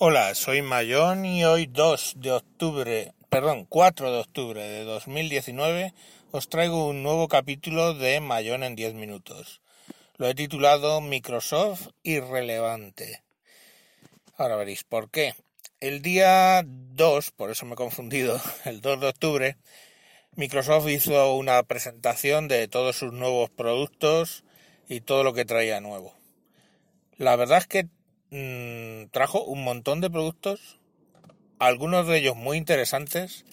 Hola, soy Mayón y hoy 2 de octubre, perdón, 4 de octubre de 2019 os traigo un nuevo capítulo de Mayón en 10 minutos. Lo he titulado Microsoft Irrelevante. Ahora veréis por qué. El día 2, por eso me he confundido, el 2 de octubre, Microsoft hizo una presentación de todos sus nuevos productos y todo lo que traía nuevo. La verdad es que mmm, trajo un montón de productos, algunos de ellos muy interesantes,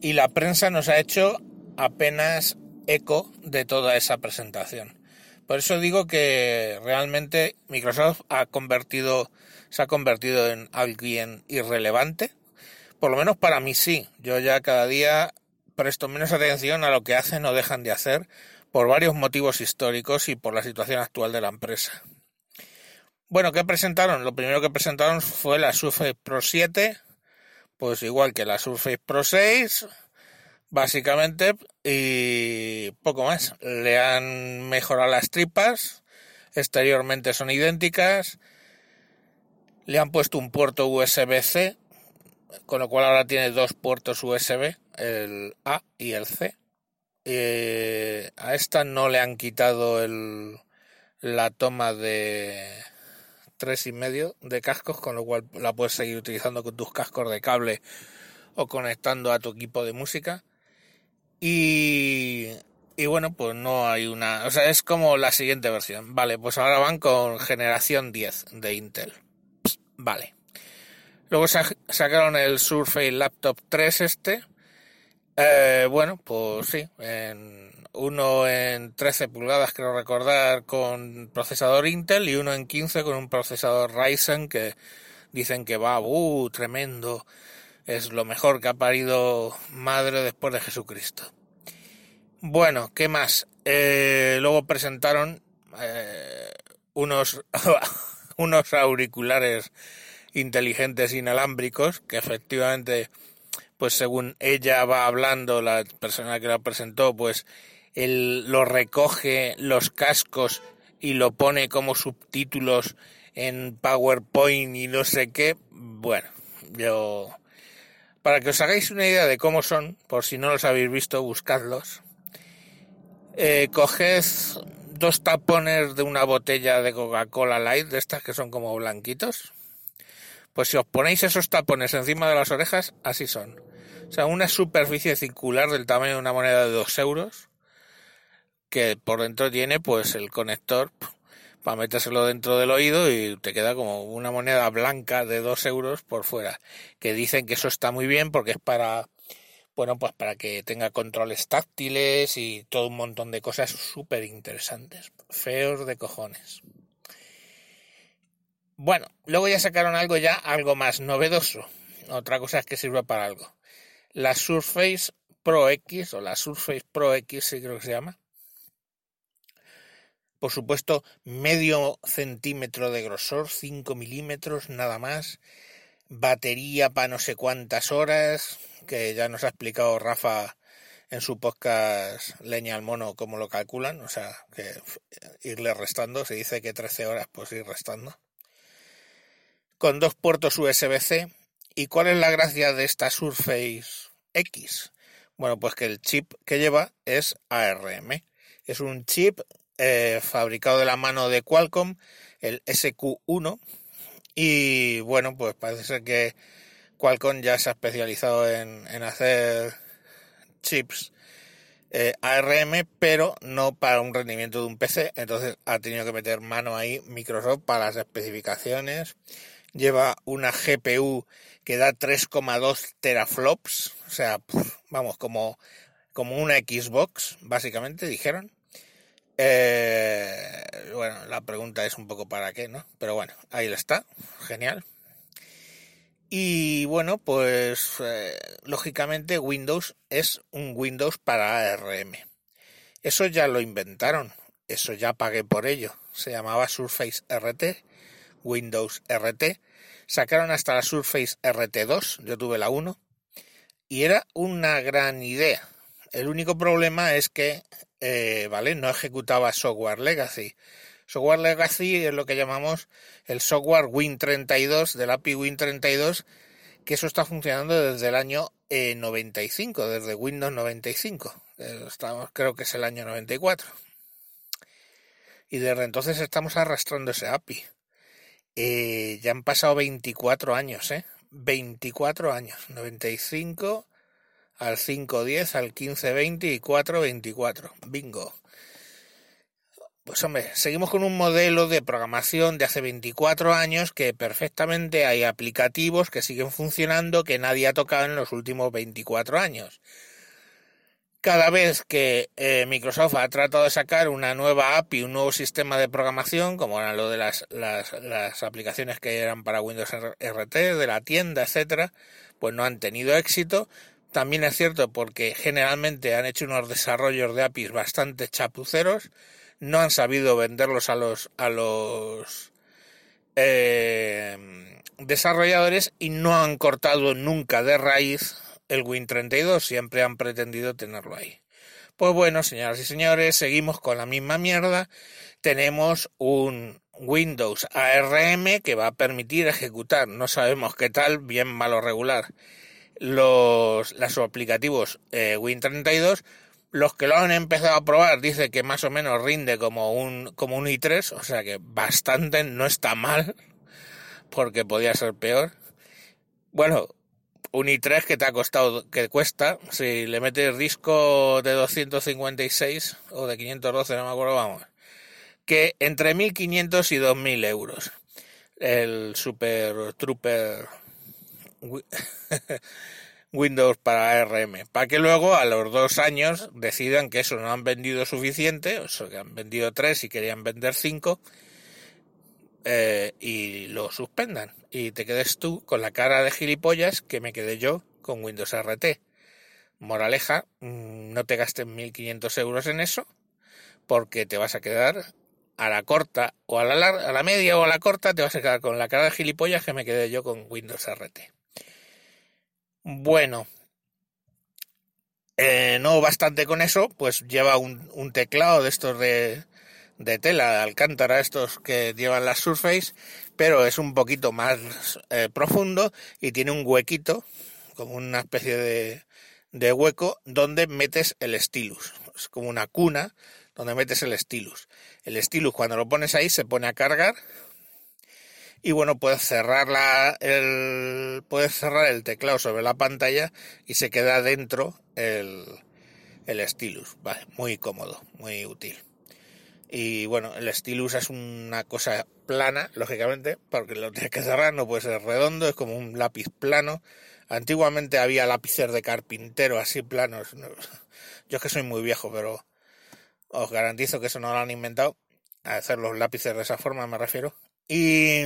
y la prensa nos ha hecho apenas eco de toda esa presentación. Por eso digo que realmente Microsoft ha convertido, se ha convertido en alguien irrelevante. Por lo menos para mí sí. Yo ya cada día presto menos atención a lo que hacen o dejan de hacer por varios motivos históricos y por la situación actual de la empresa. Bueno, ¿qué presentaron? Lo primero que presentaron fue la Surface Pro 7, pues igual que la Surface Pro 6, básicamente, y poco más. Le han mejorado las tripas, exteriormente son idénticas, le han puesto un puerto USB-C, con lo cual ahora tiene dos puertos USB, el A y el C. Y a esta no le han quitado el, la toma de tres y medio de cascos, con lo cual la puedes seguir utilizando con tus cascos de cable o conectando a tu equipo de música. Y, y bueno, pues no hay una, o sea, es como la siguiente versión. Vale, pues ahora van con generación 10 de Intel. vale. Luego sacaron el Surface Laptop 3 este. Eh, bueno, pues sí, uno en 13 pulgadas, creo recordar, con procesador Intel y uno en 15 con un procesador Ryzen que dicen que va, uh, tremendo, es lo mejor que ha parido madre después de Jesucristo. Bueno, ¿qué más? Eh, luego presentaron eh, unos, unos auriculares inteligentes inalámbricos que efectivamente pues según ella va hablando, la persona que la presentó, pues él lo recoge los cascos y lo pone como subtítulos en PowerPoint y no sé qué. Bueno, yo... Para que os hagáis una idea de cómo son, por si no los habéis visto, buscadlos. Eh, coged dos tapones de una botella de Coca-Cola Light, de estas que son como blanquitos. Pues si os ponéis esos tapones encima de las orejas, así son. O sea, una superficie circular del tamaño de una moneda de dos euros que por dentro tiene pues el conector para metérselo dentro del oído y te queda como una moneda blanca de dos euros por fuera. Que dicen que eso está muy bien porque es para, bueno, pues para que tenga controles táctiles y todo un montón de cosas súper interesantes. Feos de cojones. Bueno, luego ya sacaron algo ya, algo más novedoso. Otra cosa es que sirva para algo. La Surface Pro X o la Surface Pro X, sí creo que se llama por supuesto, medio centímetro de grosor, 5 milímetros, nada más. Batería para no sé cuántas horas, que ya nos ha explicado Rafa en su podcast Leña al Mono cómo lo calculan, o sea, que irle restando, se dice que 13 horas, pues ir restando. Con dos puertos USB-C. ¿Y cuál es la gracia de esta Surface X? Bueno, pues que el chip que lleva es ARM. Es un chip eh, fabricado de la mano de Qualcomm, el SQ1. Y bueno, pues parece ser que Qualcomm ya se ha especializado en, hacer chips eh, ARM, pero no para un rendimiento de un PC. Entonces ha tenido que meter mano ahí Microsoft para las especificaciones. Lleva una GPU que da 3,2 teraflops, o sea, vamos, como, como una Xbox, básicamente, dijeron. Eh, bueno, la pregunta es un poco para qué, ¿no? Pero bueno, ahí está, genial. Y bueno, pues eh, lógicamente Windows es un Windows para ARM. Eso ya lo inventaron, eso ya pagué por ello. Se llamaba Surface RT, Windows RT. Sacaron hasta la Surface RT2, yo tuve la 1, y era una gran idea. El único problema es que eh, ¿vale? No ejecutaba software legacy, Software Legacy es lo que llamamos el software Win32 del API Win32, que eso está funcionando desde el año 95, eh, desde Windows 95. Eh, estamos, creo que es el año 94. Y desde entonces estamos arrastrando ese API. Eh, ya han pasado 24 años, ¿eh? 24 años. 95 al 510, al 1520 y 424. Bingo. Pues hombre, seguimos con un modelo de programación de hace 24 años que perfectamente hay aplicativos que siguen funcionando que nadie ha tocado en los últimos 24 años. Cada vez que eh, Microsoft ha tratado de sacar una nueva API, un nuevo sistema de programación, como era lo de las, las, las aplicaciones que eran para Windows RT, de la tienda, etcétera, pues no han tenido éxito. También es cierto porque generalmente han hecho unos desarrollos de APIs bastante chapuceros no han sabido venderlos a los a los eh, desarrolladores y no han cortado nunca de raíz el Win32, siempre han pretendido tenerlo ahí. Pues bueno, señoras y señores, seguimos con la misma mierda. Tenemos un Windows ARM que va a permitir ejecutar, no sabemos qué tal, bien malo regular, los, los aplicativos eh, Win32 los que lo han empezado a probar dice que más o menos rinde como un, como un i3, o sea que bastante, no está mal, porque podía ser peor. Bueno, un i3 que te ha costado, que cuesta, si le metes disco de 256 o de 512, no me acuerdo, vamos, que entre 1500 y 2000 euros. El Super Trooper Windows para ARM, para que luego a los dos años decidan que eso no han vendido suficiente, o sea, que han vendido tres y querían vender cinco, eh, y lo suspendan. Y te quedes tú con la cara de gilipollas que me quedé yo con Windows RT. Moraleja, mm, no te gastes 1.500 euros en eso, porque te vas a quedar a la corta o a la, a la media o a la corta, te vas a quedar con la cara de gilipollas que me quedé yo con Windows RT. Bueno, eh, no bastante con eso, pues lleva un, teclado de estos de, de, tela, de alcántara, estos que llevan las Surface, pero es un poquito más eh, profundo y tiene un huequito, como una especie de, de hueco, donde metes el stylus. Es como una cuna donde metes el stylus. El stylus cuando lo pones ahí se pone a cargar y bueno, puedes cerrar el, puedes cerrar el teclado sobre la pantalla y se queda dentro el, el stylus. Vale, muy cómodo, muy útil. Y bueno, el stylus es una cosa plana, lógicamente, porque lo tienes que cerrar, no puede ser redondo, es como un lápiz plano. Antiguamente había lápices de carpintero así planos. Yo es que soy muy viejo, pero os garantizo que eso no lo han inventado. A hacer los lápices de esa forma me refiero. Y,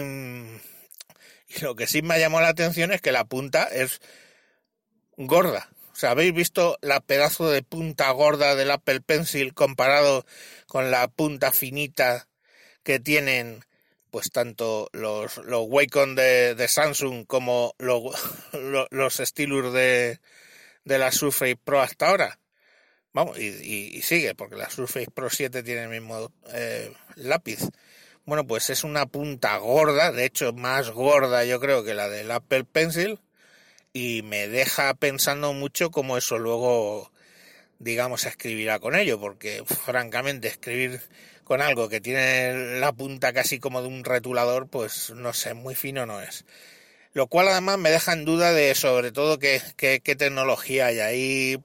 lo que sí me llamado la atención es que la punta es gorda. O sea, ¿habéis visto la pedazo de punta gorda del Apple Pencil comparado con la punta finita que tienen pues tanto los, los Wacom de, Samsung como los, los stylus de, la Surface Pro hasta ahora? Vamos, y, y, sigue, porque la Surface Pro 7 tiene el mismo eh, lápiz. Bueno, pues es una punta gorda, de hecho más gorda yo creo que la del Apple Pencil y me deja pensando mucho cómo eso luego, digamos, escribirá con ello, porque francamente escribir con algo que tiene la punta casi como de un retulador, pues no sé, muy fino no es. Lo cual además me deja en duda de sobre todo qué, qué, tecnología hay ahí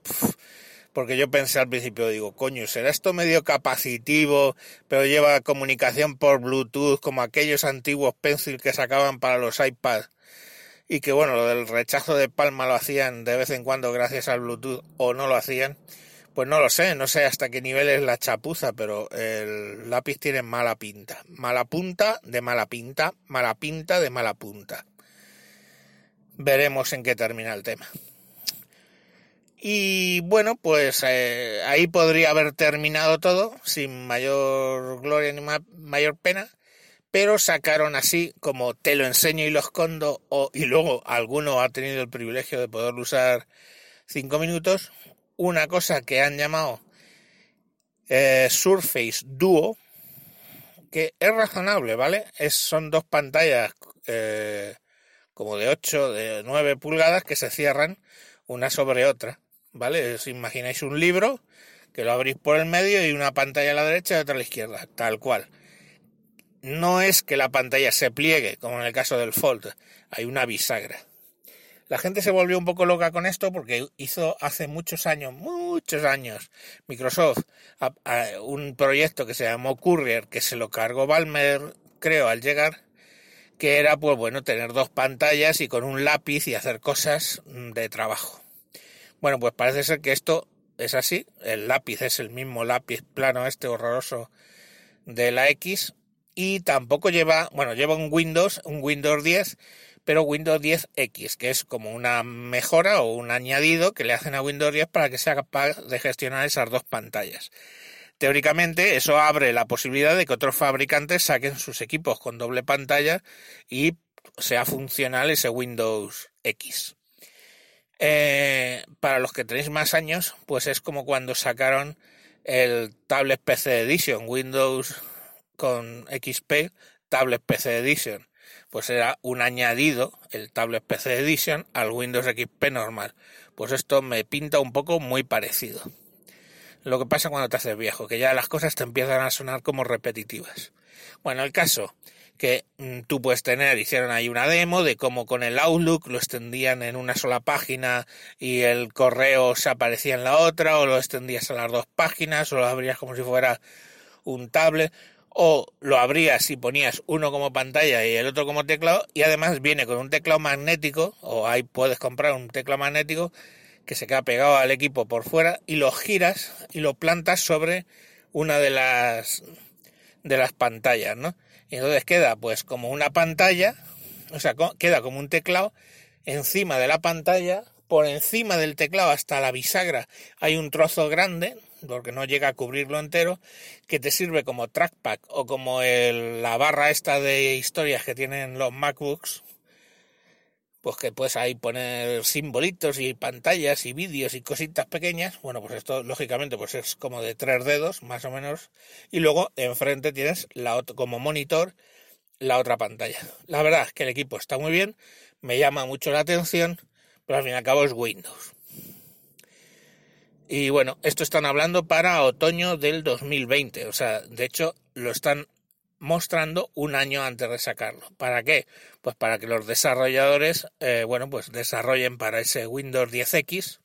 porque yo pensé al principio, digo, coño, ¿será esto medio capacitivo, pero lleva comunicación por Bluetooth como aquellos antiguos Pencil que sacaban para los iPads? Y que bueno, lo del rechazo de palma lo hacían de vez en cuando gracias al Bluetooth o no lo hacían. Pues no lo sé, no sé hasta qué nivel es la chapuza, pero el lápiz tiene mala pinta. Mala punta de mala pinta, mala pinta de mala punta. Veremos en qué termina el tema. Y bueno, pues eh, ahí podría haber terminado todo sin mayor gloria ni mayor pena, pero sacaron así como te lo enseño y lo escondo, o, y luego alguno ha tenido el privilegio de poderlo usar cinco minutos, una cosa que han llamado eh, Surface Duo, que es razonable, ¿vale? Es, son dos pantallas eh, como de 8, de 9 pulgadas que se cierran una sobre otra, ¿vale? Os imagináis un libro que lo abrís por el medio y una pantalla a la derecha y otra a la izquierda, tal cual. No es que la pantalla se pliegue, como en el caso del Fold, hay una bisagra. La gente se volvió un poco loca con esto porque hizo hace muchos años, muchos años, Microsoft un proyecto que se llamó Courier, que se lo cargó Balmer, creo, al llegar, que era, pues bueno, tener dos pantallas y con un lápiz y hacer cosas de trabajo. Bueno, pues parece ser que esto es así. El lápiz es el mismo lápiz plano este horroroso de la X y tampoco lleva, bueno, lleva un Windows, un Windows 10, pero Windows 10X, que es como una mejora o un añadido que le hacen a Windows 10 para que sea capaz de gestionar esas dos pantallas. Teóricamente eso abre la posibilidad de que otros fabricantes saquen sus equipos con doble pantalla y sea funcional ese Windows X. Eh, para los que tenéis más años, pues es como cuando sacaron el Tablet PC Edition, Windows con XP, Tablet PC Edition. Pues era un añadido, el Tablet PC Edition, al Windows XP normal. Pues esto me pinta un poco muy parecido. Lo que pasa cuando te haces viejo, que ya las cosas te empiezan a sonar como repetitivas. Bueno, el caso que mm, tú puedes tener, hicieron ahí una demo de cómo con el Outlook lo extendían en una sola página y el correo se aparecía en la otra, o lo extendías a las dos páginas, o lo abrías como si fuera un tablet, o lo abrías y ponías uno como pantalla y el otro como teclado, y además viene con un teclado magnético, o ahí puedes comprar un teclado magnético que se queda pegado al equipo por fuera y lo giras y lo plantas sobre una de las de las pantallas, ¿no? Y entonces queda pues como una pantalla, o sea, queda como un teclado encima de la pantalla, por encima del teclado hasta la bisagra hay un trozo grande, porque no llega a cubrirlo entero, que te sirve como trackpad o como la barra esta de historias que tienen los MacBooks, pues que puedes ahí poner simbolitos y pantallas y vídeos y cositas pequeñas. Bueno, pues esto lógicamente pues es como de tres dedos más o menos. Y luego enfrente tienes la como monitor la otra pantalla. La verdad es que el equipo está muy bien, me llama mucho la atención, pero al fin y al cabo es Windows. Y bueno, esto están hablando para otoño del 2020, o sea, de hecho lo están mostrando un año antes de sacarlo. ¿Para qué? Pues para que los desarrolladores, eh, bueno, pues desarrollen para ese Windows 10X,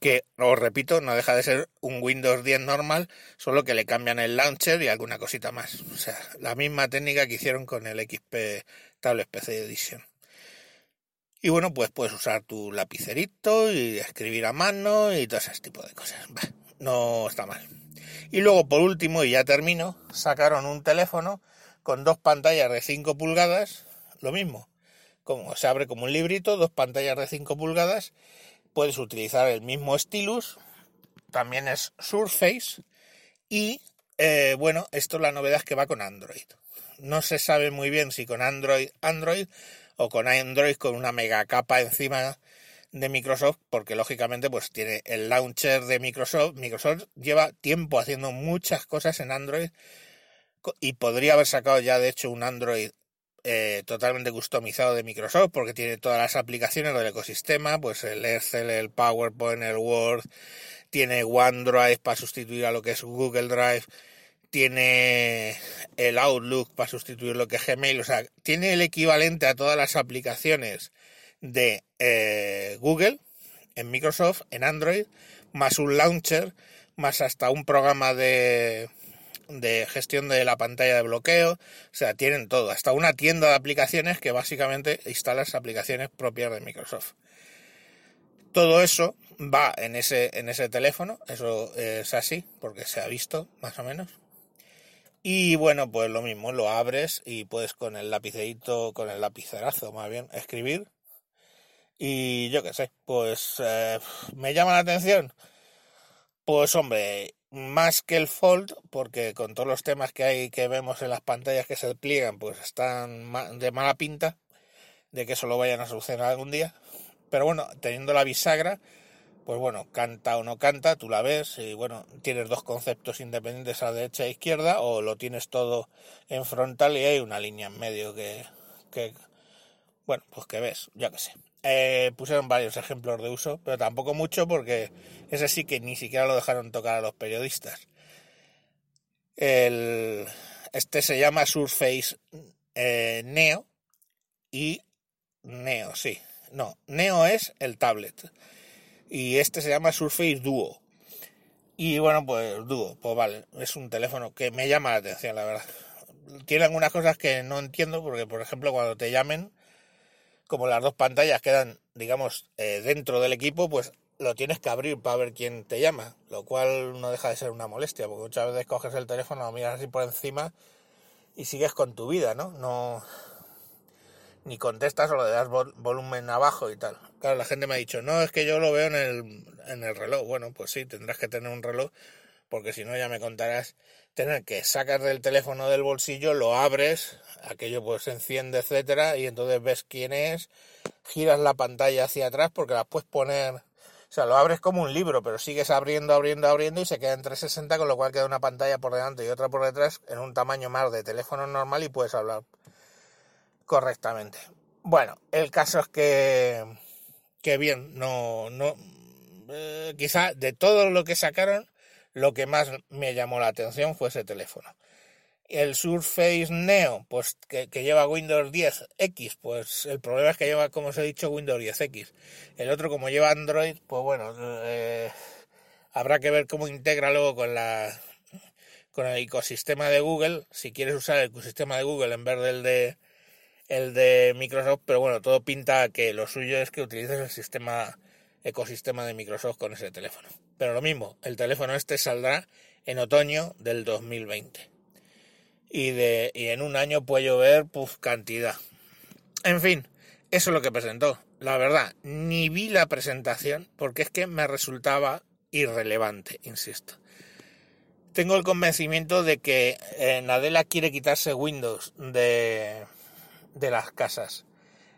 que, os repito, no deja de ser un Windows 10 normal, solo que le cambian el launcher y alguna cosita más. O sea, la misma técnica que hicieron con el XP Tablet PC Edition. Y bueno, pues puedes usar tu lapicerito y escribir a mano y todo ese tipo de cosas. no está mal. Y luego, por último, y ya termino, sacaron un teléfono con dos pantallas de 5 pulgadas, lo mismo, como se abre como un librito, dos pantallas de 5 pulgadas, puedes utilizar el mismo stylus, también es Surface, y eh, bueno, esto es la novedad que va con Android. No se sabe muy bien si con Android Android o con Android con una mega capa encima de Microsoft porque lógicamente pues tiene el launcher de Microsoft. Microsoft lleva tiempo haciendo muchas cosas en Android y podría haber sacado ya de hecho un Android eh, totalmente customizado de Microsoft porque tiene todas las aplicaciones del ecosistema, pues el Excel, el PowerPoint, el Word, tiene OneDrive para sustituir a lo que es Google Drive, tiene el Outlook para sustituir lo que es Gmail, o sea, tiene el equivalente a todas las aplicaciones de eh, Google en Microsoft, en Android, más un launcher, más hasta un programa de, de gestión de la pantalla de bloqueo, o sea, tienen todo, hasta una tienda de aplicaciones que básicamente instala las aplicaciones propias de Microsoft. Todo eso va en ese, en ese teléfono, eso es así, porque se ha visto más o menos. Y bueno, pues lo mismo, lo abres y puedes con el lapicerito, con el lapicerazo más bien, escribir y yo qué sé, pues eh, me llama la atención. Pues hombre, más que el Fold, porque con todos los temas que hay que vemos en las pantallas que se pliegan, pues están de mala pinta de que eso lo vayan a solucionar algún día. Pero bueno, teniendo la bisagra, pues bueno, canta o no canta, tú la ves y bueno, tienes dos conceptos independientes a la derecha e izquierda o lo tienes todo en frontal y hay una línea en medio que, que bueno, pues que ves, ya que sé. Eh, pusieron varios ejemplos de uso, pero tampoco mucho porque ese sí que ni siquiera lo dejaron tocar a los periodistas. El, este se llama Surface eh, Neo y Neo, sí. No, Neo es el tablet y este se llama Surface Duo. Y bueno, pues Duo, pues vale, es un teléfono que me llama la atención, la verdad. Tiene algunas cosas que no entiendo, porque por ejemplo cuando te llamen, como las dos pantallas quedan, digamos, eh, dentro del equipo, pues lo tienes que abrir para ver quién te llama, lo cual no deja de ser una molestia, porque muchas veces coges el teléfono, lo miras así por encima y sigues con tu vida, ¿no? No, ni contestas o le das volumen abajo y tal. Claro, la gente me ha dicho, no, es que yo lo veo en el, en el reloj. Bueno, pues sí, tendrás que tener un reloj, porque si no ya me contarás tener que sacar del teléfono del bolsillo, lo abres, aquello pues se enciende, etcétera, y entonces ves quién es, giras la pantalla hacia atrás porque la puedes poner, o sea, lo abres como un libro, pero sigues abriendo, abriendo, abriendo y se queda en 360, con lo cual queda una pantalla por delante y otra por detrás en un tamaño más de teléfono normal y puedes hablar correctamente. Bueno, el caso es que, que bien, no, no, eh, quizá de todo lo que sacaron, lo que más me llamó la atención fue ese teléfono. El Surface Neo, pues que, lleva Windows 10 X, pues el problema es que lleva, como os he dicho, Windows 10 X. El otro, como lleva Android, pues bueno, eh, habrá que ver cómo integra luego con la con el ecosistema de Google. Si quieres usar el ecosistema de Google en vez del de el de Microsoft, pero bueno, todo pinta que lo suyo es que utilices el sistema ecosistema de Microsoft con ese teléfono. Pero lo mismo, el teléfono este saldrá en otoño del 2020. Y, de, y en un año puede llover, pues cantidad. En fin, eso es lo que presentó. La verdad, ni vi la presentación porque es que me resultaba irrelevante, insisto. Tengo el convencimiento de que eh, Nadella quiere quitarse Windows de, de las casas.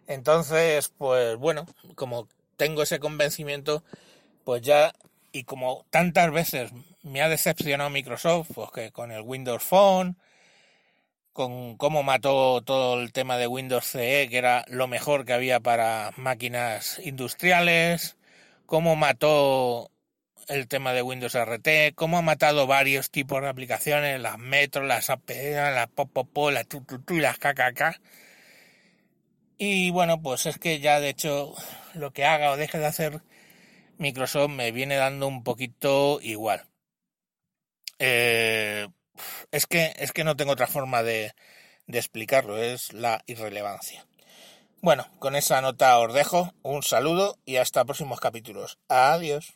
Entonces, pues bueno, como tengo ese convencimiento, pues ya, y como tantas veces me ha decepcionado Microsoft, pues que con el Windows Phone, con cómo mató todo el tema de Windows CE, que era lo mejor que había para máquinas industriales, cómo mató el tema de Windows RT, cómo ha matado varios tipos de aplicaciones, las Metro, las APE, las Popopo, las Tututu y las KKK y bueno, pues es que ya de hecho lo que haga o deje de hacer Microsoft me viene dando un poquito igual. Eh, es que es que no tengo otra forma de, de explicarlo, es la irrelevancia. Bueno, con esa nota os dejo, un saludo y hasta próximos capítulos. Adiós.